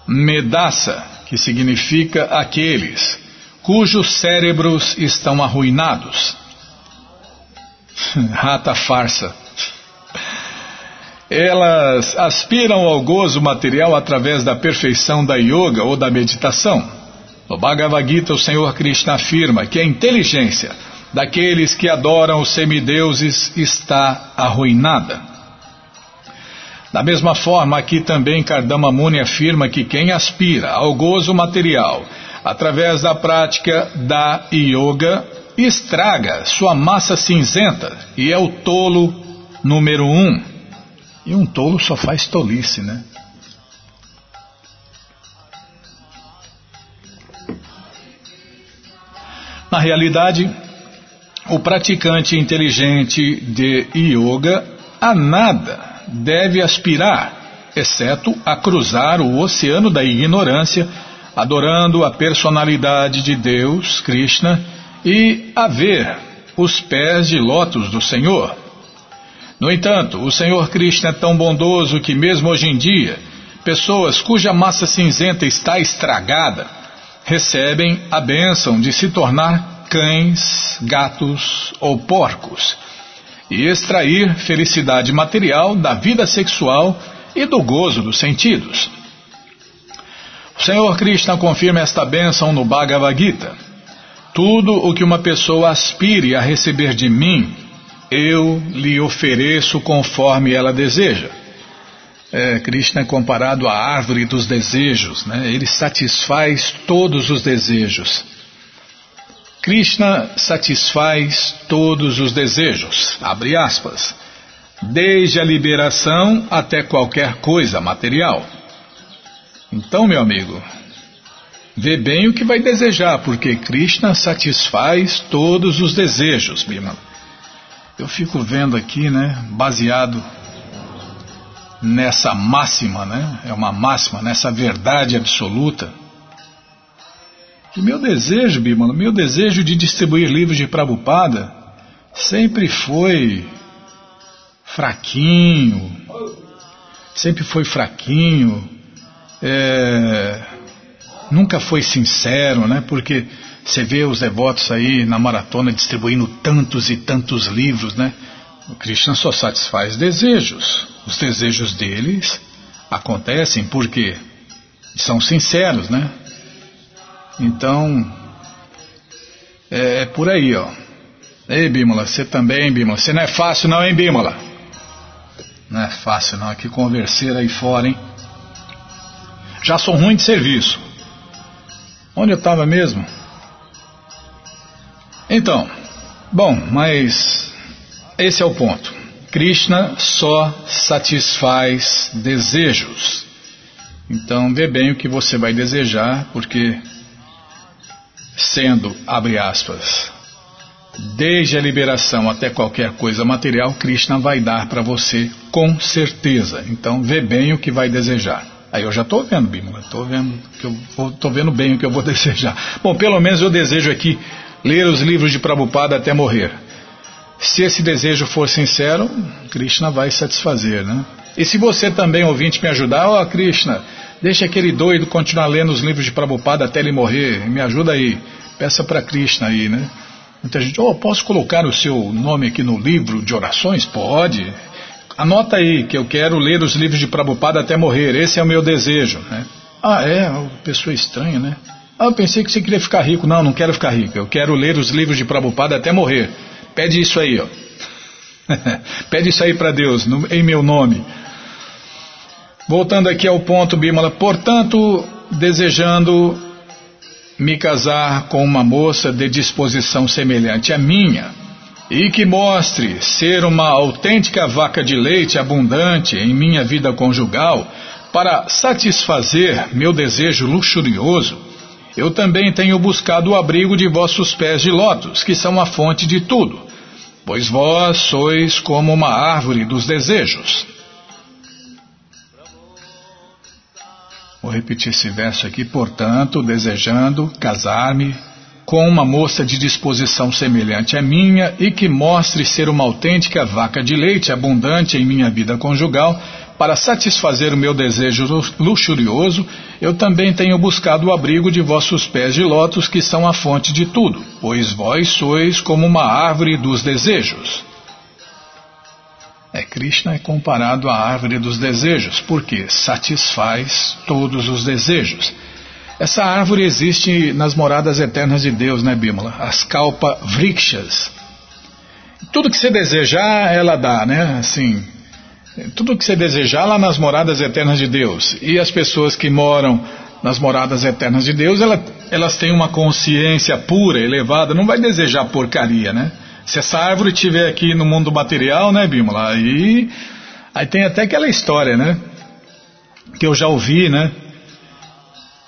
Medassa, que significa aqueles cujos cérebros estão arruinados. Rata farsa. Elas aspiram ao gozo material através da perfeição da yoga ou da meditação. No Bhagavad Gita, o Senhor Krishna afirma que a inteligência daqueles que adoram os semideuses está arruinada. Da mesma forma, aqui também Kardama Muni afirma que quem aspira ao gozo material através da prática da yoga, estraga sua massa cinzenta e é o tolo número um. E um tolo só faz tolice, né? Na realidade, o praticante inteligente de yoga a nada deve aspirar, exceto a cruzar o oceano da ignorância adorando a personalidade de Deus, Krishna, e a ver os pés de lótus do Senhor. No entanto, o Senhor Krishna é tão bondoso que, mesmo hoje em dia, pessoas cuja massa cinzenta está estragada recebem a bênção de se tornar cães, gatos ou porcos e extrair felicidade material da vida sexual e do gozo dos sentidos. O Senhor Krishna confirma esta bênção no Bhagavad Gita. Tudo o que uma pessoa aspire a receber de mim, eu lhe ofereço conforme ela deseja. É, Krishna é comparado à árvore dos desejos, né? ele satisfaz todos os desejos. Krishna satisfaz todos os desejos, abre aspas, desde a liberação até qualquer coisa material. Então, meu amigo, vê bem o que vai desejar, porque Krishna satisfaz todos os desejos, Bima. Eu fico vendo aqui, né, baseado nessa máxima, né, é uma máxima, nessa verdade absoluta. Que meu desejo, Bima, meu desejo de distribuir livros de Prabhupada sempre foi fraquinho, sempre foi fraquinho, é, nunca foi sincero, né? Porque você vê os devotos aí na maratona distribuindo tantos e tantos livros, né? O Krishna só satisfaz desejos. Os desejos deles acontecem porque são sinceros, né? Então, é, é por aí, ó. Ei, Bímola, você também, Bímola. Você não é fácil não, hein, Bímola? Não é fácil não, aqui converser aí fora, hein? Já sou ruim de serviço. Onde eu estava mesmo? Então, bom, mas esse é o ponto. Krishna só satisfaz desejos. Então, vê bem o que você vai desejar, porque sendo, abre aspas, desde a liberação até qualquer coisa material, Krishna vai dar para você com certeza. Então, vê bem o que vai desejar. Aí eu já estou vendo, Bímola, estou vendo que eu estou vendo bem o que eu vou desejar. Bom, pelo menos eu desejo aqui ler os livros de Prabhupada até morrer. Se esse desejo for sincero, Krishna vai satisfazer, né? E se você também, ouvinte, me ajudar, ó oh, Krishna, deixa aquele doido continuar lendo os livros de Prabhupada até ele morrer, me ajuda aí, peça para Krishna aí, né? Muita gente, oh, posso colocar o seu nome aqui no livro de orações? Pode. Anota aí que eu quero ler os livros de Prabhupada até morrer, esse é o meu desejo, né? Ah, é, pessoa estranha, né? Ah, eu pensei que você queria ficar rico. Não, não quero ficar rico. Eu quero ler os livros de Prabhupada até morrer. Pede isso aí, ó. Pede isso aí para Deus, no, em meu nome. Voltando aqui ao ponto, Bimala. Portanto, desejando me casar com uma moça de disposição semelhante à minha e que mostre ser uma autêntica vaca de leite abundante em minha vida conjugal para satisfazer meu desejo luxurioso eu também tenho buscado o abrigo de vossos pés de lótus, que são a fonte de tudo, pois vós sois como uma árvore dos desejos. Vou repetir esse verso aqui. Portanto, desejando casar-me com uma moça de disposição semelhante à minha e que mostre ser uma autêntica vaca de leite abundante em minha vida conjugal, para satisfazer o meu desejo luxurioso, eu também tenho buscado o abrigo de vossos pés de lótus, que são a fonte de tudo, pois vós sois como uma árvore dos desejos. É, Krishna é comparado à árvore dos desejos, porque satisfaz todos os desejos. Essa árvore existe nas moradas eternas de Deus, né, Bímola? As kalpa vrikshas. Tudo que você desejar, ela dá, né? Assim, tudo que você desejar lá nas moradas eternas de Deus. E as pessoas que moram nas moradas eternas de Deus, elas, elas têm uma consciência pura, elevada, não vai desejar porcaria, né? Se essa árvore estiver aqui no mundo material, né, Bímola? Aí, aí tem até aquela história, né? Que eu já ouvi, né?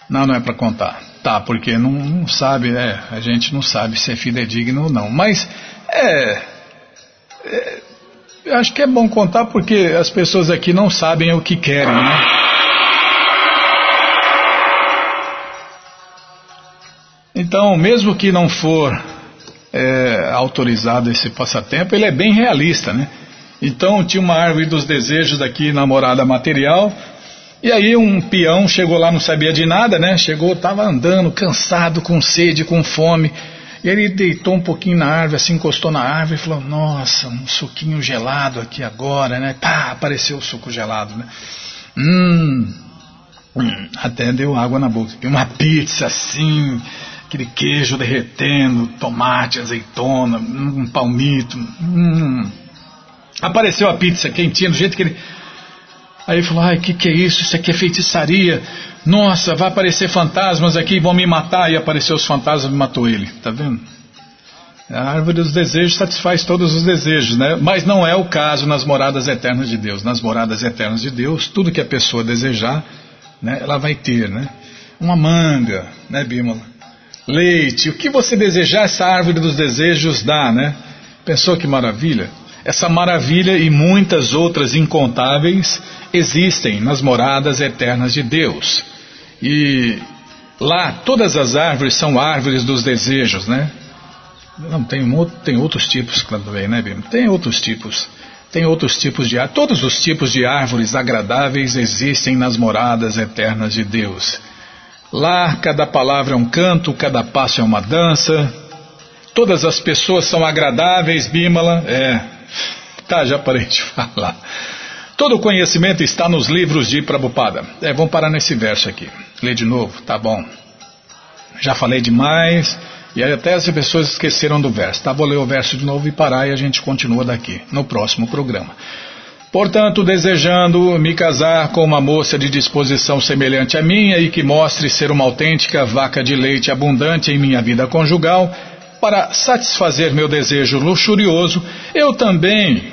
Não, não é para contar. Tá, porque não, não sabe, né? A gente não sabe se é fidedigno ou não. Mas é, é acho que é bom contar porque as pessoas aqui não sabem o que querem, né? Então, mesmo que não for é, autorizado esse passatempo, ele é bem realista, né? Então, tinha uma árvore dos desejos aqui na morada material, e aí um peão chegou lá, não sabia de nada, né? Chegou, estava andando, cansado, com sede, com fome. E ele deitou um pouquinho na árvore, assim, encostou na árvore e falou: Nossa, um suquinho gelado aqui agora, né? Pá, apareceu o suco gelado, né? Hum, hum até deu água na boca. Uma pizza assim, aquele queijo derretendo, tomate, azeitona, um palmito. Hum. Apareceu a pizza quentinha, do jeito que ele. Aí ele falou: Ai, o que, que é isso? Isso aqui é feitiçaria. Nossa, vai aparecer fantasmas aqui, vão me matar. E apareceu os fantasmas e matou ele. Tá vendo? A árvore dos desejos satisfaz todos os desejos, né? Mas não é o caso nas moradas eternas de Deus. Nas moradas eternas de Deus, tudo que a pessoa desejar, né, ela vai ter, né? Uma manga, né, Bímola? Leite, o que você desejar, essa árvore dos desejos dá, né? Pensou que maravilha? Essa maravilha e muitas outras incontáveis existem nas moradas eternas de Deus. E lá todas as árvores são árvores dos desejos, né? Não, tem, tem outros tipos também, né, Bim? Tem outros tipos. Tem outros tipos de árvores. Todos os tipos de árvores agradáveis existem nas moradas eternas de Deus. Lá, cada palavra é um canto, cada passo é uma dança. Todas as pessoas são agradáveis, Bímala. É. Tá, já parei de falar. Todo o conhecimento está nos livros de Prabhupada. É, vamos parar nesse verso aqui. Lê de novo, tá bom. Já falei demais. E até as pessoas esqueceram do verso. Tá, vou ler o verso de novo e parar e a gente continua daqui, no próximo programa. Portanto, desejando me casar com uma moça de disposição semelhante à minha e que mostre ser uma autêntica vaca de leite abundante em minha vida conjugal, para satisfazer meu desejo luxurioso, eu também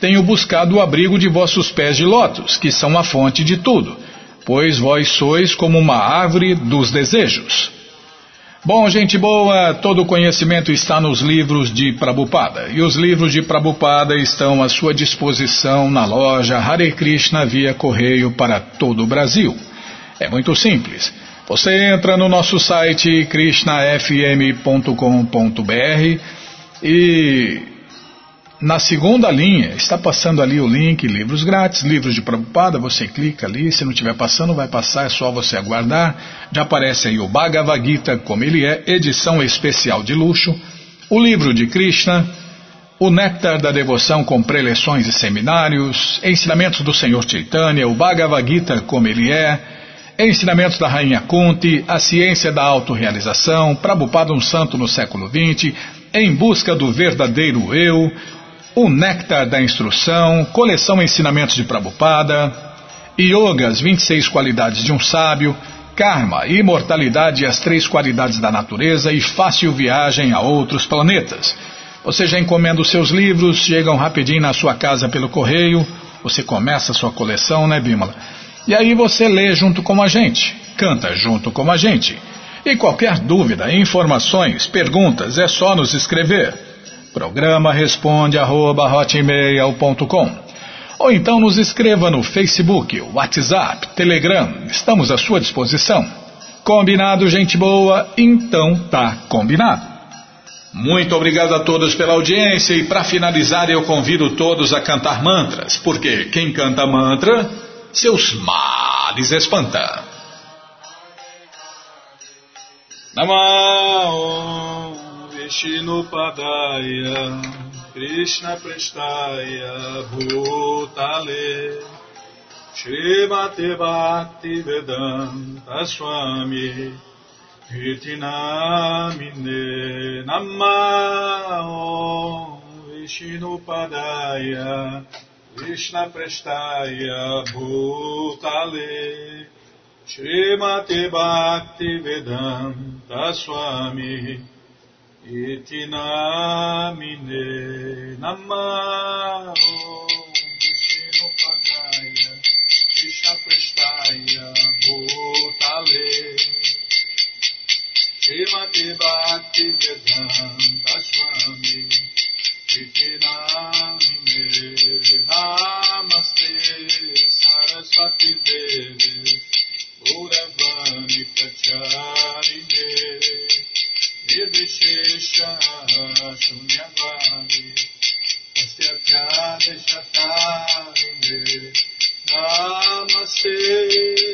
tenho buscado o abrigo de vossos pés de lótus, que são a fonte de tudo, pois vós sois como uma árvore dos desejos. Bom, gente boa, todo o conhecimento está nos livros de Prabhupada. E os livros de Prabhupada estão à sua disposição na loja Hare Krishna via correio para todo o Brasil. É muito simples. Você entra no nosso site krishnafm.com.br e na segunda linha, está passando ali o link, livros grátis, livros de Prabhupada, você clica ali, se não estiver passando, vai passar, é só você aguardar. Já aparece aí o Bhagavad Gita, como ele é, edição especial de luxo, o livro de Krishna, o Néctar da Devoção com preleções e seminários, ensinamentos do Senhor Chaitanya, o Bhagavad Gita, como ele é, ensinamentos da Rainha Kunti, a ciência da autorrealização, Prabhupada um santo no século XX, em busca do verdadeiro eu, o Néctar da Instrução, Coleção Ensinamentos de Prabhupada, Yoga, as 26 qualidades de um sábio, Karma, Imortalidade e as três qualidades da natureza e Fácil Viagem a outros planetas. Você já encomenda os seus livros, chegam rapidinho na sua casa pelo correio, você começa a sua coleção, né, Bímola? E aí você lê junto com a gente, canta junto com a gente. E qualquer dúvida, informações, perguntas, é só nos escrever. Programa responde arroba, Ou então nos escreva no Facebook, WhatsApp, Telegram. Estamos à sua disposição. Combinado, gente boa? Então tá combinado. Muito obrigado a todos pela audiência e para finalizar eu convido todos a cantar mantras, porque quem canta mantra, seus males espanta. Namah Vishnupadaya Krishna Prestaya Bhutale Srimati Bhakti Vedanta Swami Kirtinamine Namah Vishnupadaya Krishna Prestaya Bhutale Srimati Bhakti Vedanta Swami Iti namine namah Vishnu Padaya Krishna Prestaya Bhutale Srimati Bhakti Vedanta Swami Iti namine Namaste Saraswati Devi Uravani Pacharine निर्विशेषा शून्यवादी तस्य ध्यानशतारिणे नामस्ते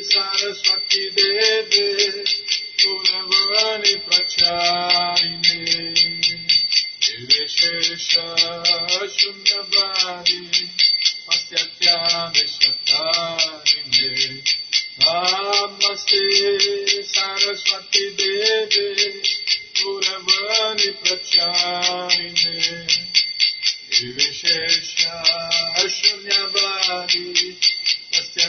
सरस्वती देवे गुणवाणि प्रचारिणे निर्विशेष शून्यवादी तस्य ध्यानशतारिणे Namaste Saraswati Devi गुरबलि प्रचारिणे निर्विशेष शून्यवादी तस्य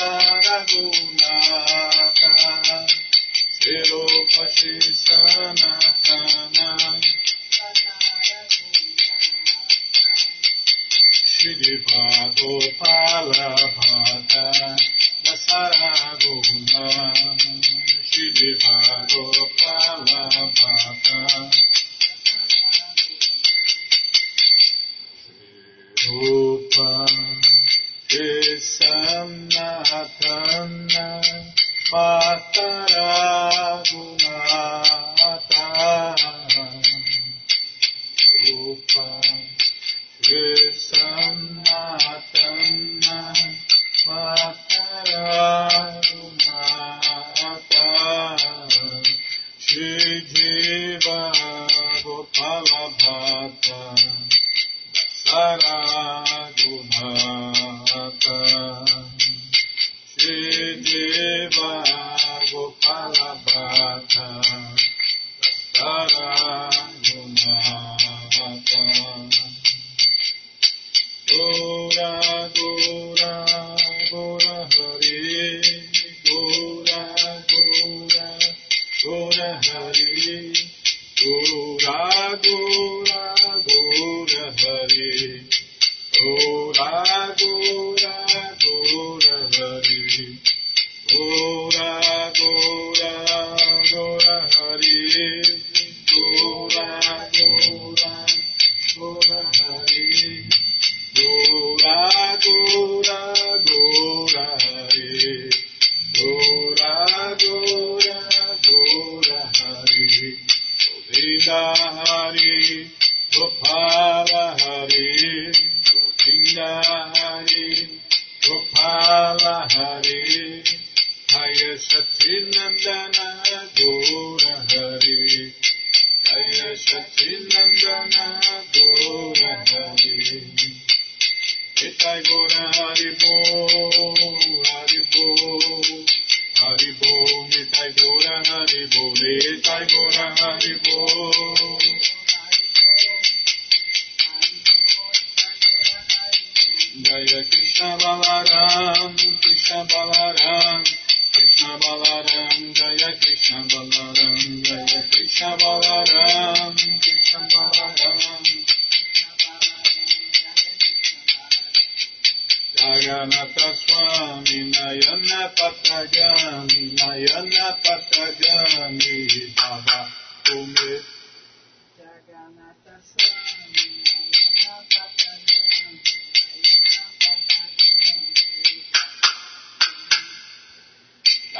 Raghunath Siropati Sanatana Shri Vadopala Bhata Dasarago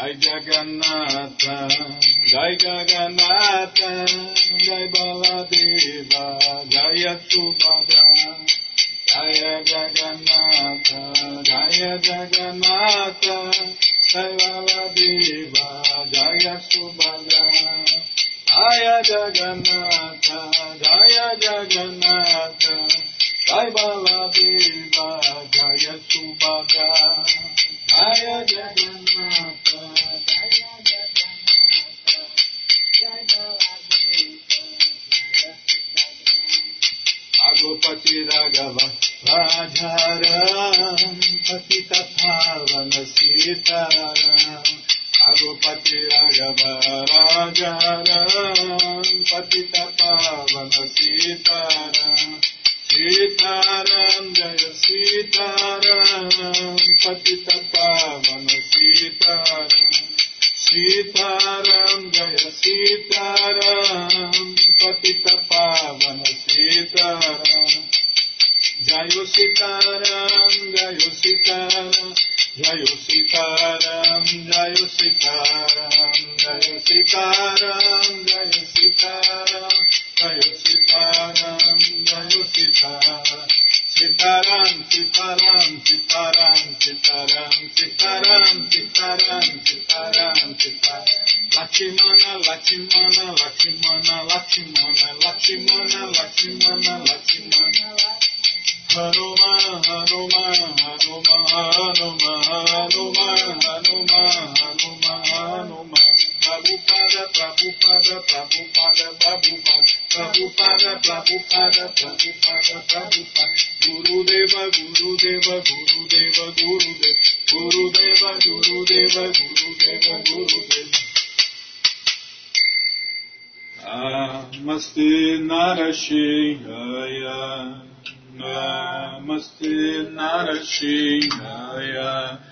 Jai Jagannatha, Jai Jagannatha, Jai Baladeva, Jai Subhadra, Jai Jagannatha, Jai Jagannatha, Jai Baladeva, Jai Subhadra, Jai Jagannatha, Jai Jagannatha, Jai Baladeva, Jai Subhadra, Jai Jagannatha, Jai Jagannatha, Jai Agopati Raghava Rajaram Patita Pavana Sitaram Agopati Raghava Rajaram Patita Pavana Sitaram Sitaram Jaya Sitaram Patita Pavana Sitaram Sitaram Jaya Sitaram Patita Pavana Sitaram Jayo Sitaram Jayo Sitaram Jayo Sitaram Jayo Sitaram Jayo Sitaram Jayo Sitaram Jayo Sitaram Jayo Sitaram Sitaram Sitaram Sitaram Sitaram Sitaram Sitaram Sitaram Sitaram Lakshmana Lakshmana Lakshmana Lakshmana Lakshmana Lakshmana Lakshmana Hanuma Hanuma Hanuma Hanuma Hanuma Hanuma Hanuma Hanuma Prabhupada Prabhupada Prabhupada Prabhupada Prabhupada Prabhupada Prabhupada Prabhupada Gurudeva Gurudeva Gurudeva Gurudeva Gurudeva Gurudeva Gurudeva Gurudeva Namaste Narashingaya Namaste Narashingaya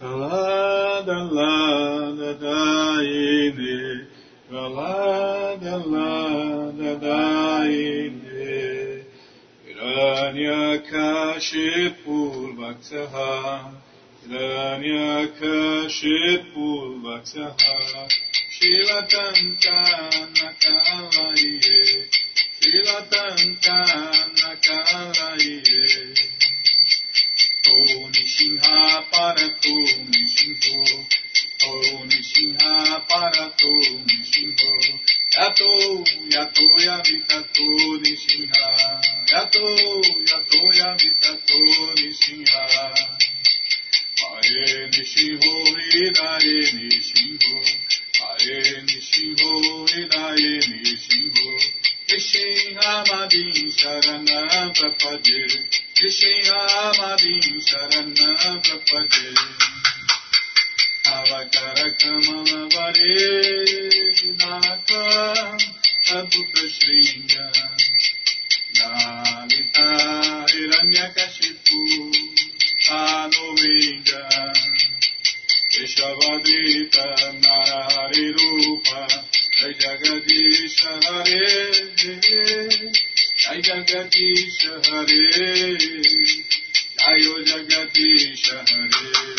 Lada Lada Daine Lada Lada Daine Hiranyakashipur Vaksaha Hiranyakashipur Vaksaha Shilatantanakalaiye Shilatantanakalaiye O Nishinha Parato Nishinho O Nishinha Parato Nishinho Yato Yato Yavitato Nishinha Yato Yato Yavitato Nishinha Mae Nishinho Hidaye Nishinho Mae Nishinho Hidaye Nishinho Nishinhamadin Sharana Prapade Nishinhamadin Sharana Prapade करकमवरे नाका अद्भुतशृङ्ग लालिता हिरण्यकशिपु तानुवेङ्ग केशवदीत नारिरूप जय जगदीश हरे जय जगदीश हरे जयो जगदीश हरे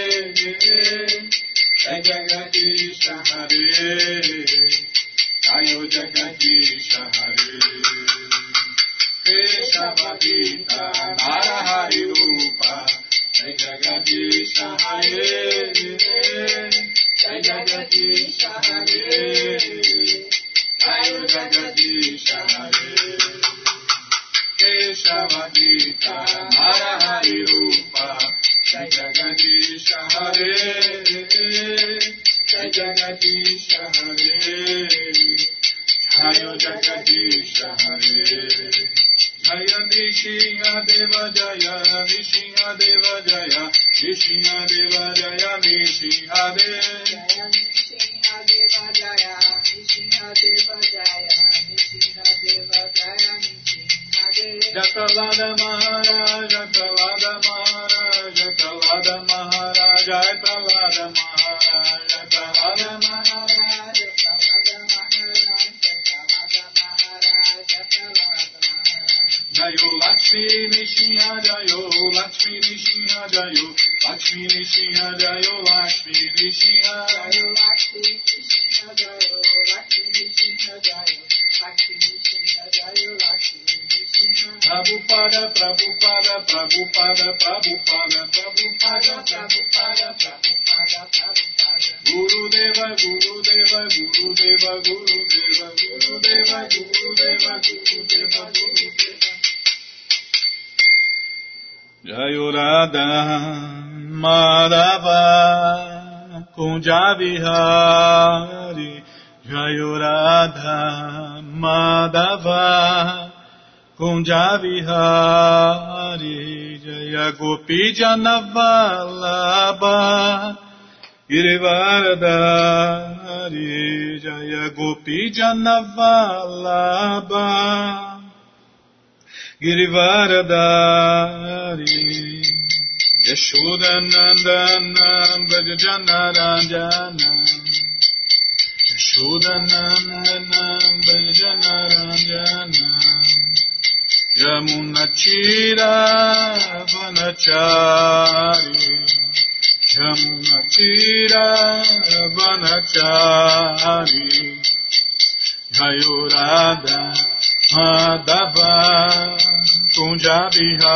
Kunjavihari Jaya Gopi Janavalabha Girivaradari Jaya Gopi Janavalabha Girivaradari Yashodanandana Brajajanarajana Yashodanandana Jamunatiravanachari Jamunatiravanachari Jayurada Madhava Kunjabihari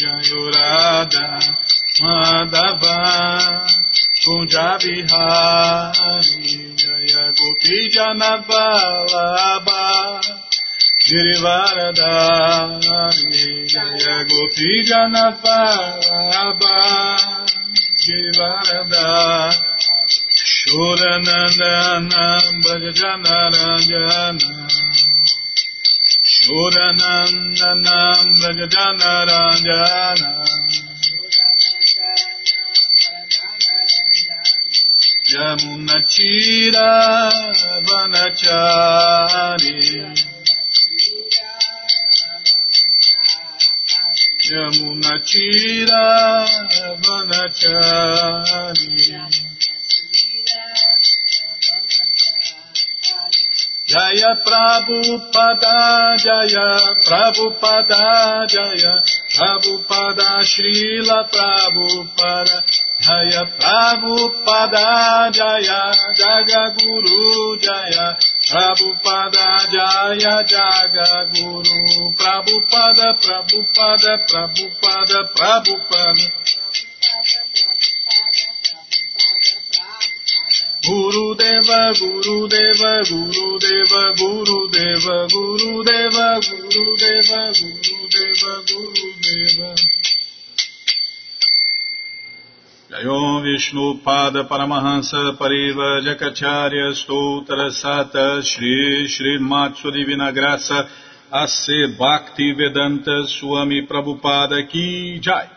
Jayurada Madhava Kunjabihari Jaya Gopijanabalabhari Shri Varadani Jaya Gopi Janathvarabha Shri Varada Shuranandana Bhajana Ranjana Shuranandanam Bhajana Yamunachira Vanachari Yamunachira Vanachari Jaya Prabhupada Jaya Prabhupada Jaya Prabhupada Srila Prabhupada Jaya Prabhupada Jaya Jagaguru Jaya Prabhupada Jaya Jagaguru Prabhupada Prabhupada Prabhupada Prabhupada. Guru Deva Guru Deva Guru Deva Guru Deva Guru Deva Guru Deva Guru Deva Guru Jayo Vishnu Pada Paramahansa Pariva Jakacharya Stoutra Sata Shri Shri Matsu Divina Graça A.C. Bhakti Vedanta Swami Prabhupada Ki Jai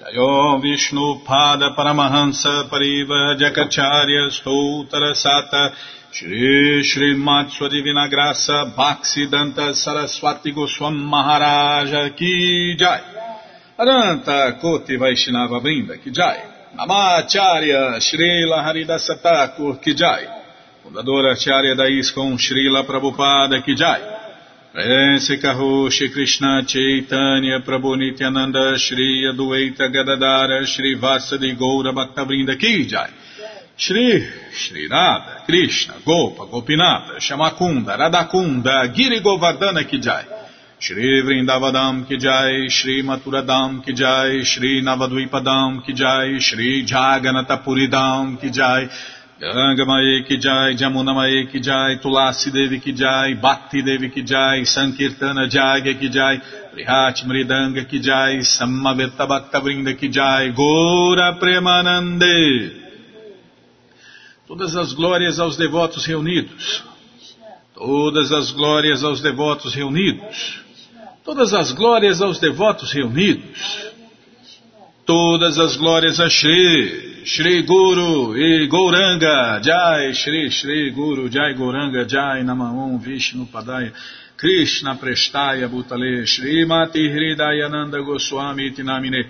Jayo Vishnu Pada Paramahansa Pariva Jakacharya Stoutra Sata Shri Shri Matsu Divina Graça Bhaksidanta Saraswati Goswam Maharaja Ki Jai Aranta Koti Vaishnava Brinda Ki Jai Namacharya Srila Haridasa Thakur Ki Jai. Fundadora Acharya da ISKCON Srila Prabhupada Ki Jai. Prense Kaho Shri Krishna Chaitanya Prabhu Nityananda Shri Adueita Gadadara Shri Vasadi Goura Bhaktavrinda Ki Jai. Shri Shri Radha Krishna Gopa Gopinata Shamakunda Radakunda Giri Govardhana Ki Jai Shri Vrindavadam Ki Jai Shri Maturadam Ki Jai Shri Navadvipadam Ki Jai Shri Jaganatapuridam Ki Jai Gangamaye Ki Jai, Jamunamaye Ki Jai, Tulasi Devi Ki Jai, Bhakti Devi Ki Jai, Sankirtana Jagya Ki Jai, Prihat Mridanga Ki Jai, Samaveta Bhakta Vrinda Ki Jai, Gora Premanande. Todas as glórias aos devotos reunidos. Todas as glórias aos devotos reunidos. Todas as glórias aos devotos reunidos. Todas as glórias a Shri, Shri Guru e Gouranga, Jai, Shri, Shri Guru, Jai Gouranga, Jai Namaon, Vishnu Padaya, Krishna Prestaya Bhutale, Shri Mati Hridayananda Goswami Tinamine,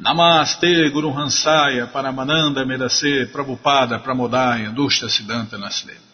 Namaste Guru Hansaya, Paramananda Medase, Prabhupada, Pramodaya, Dushta Siddhanta Nasle.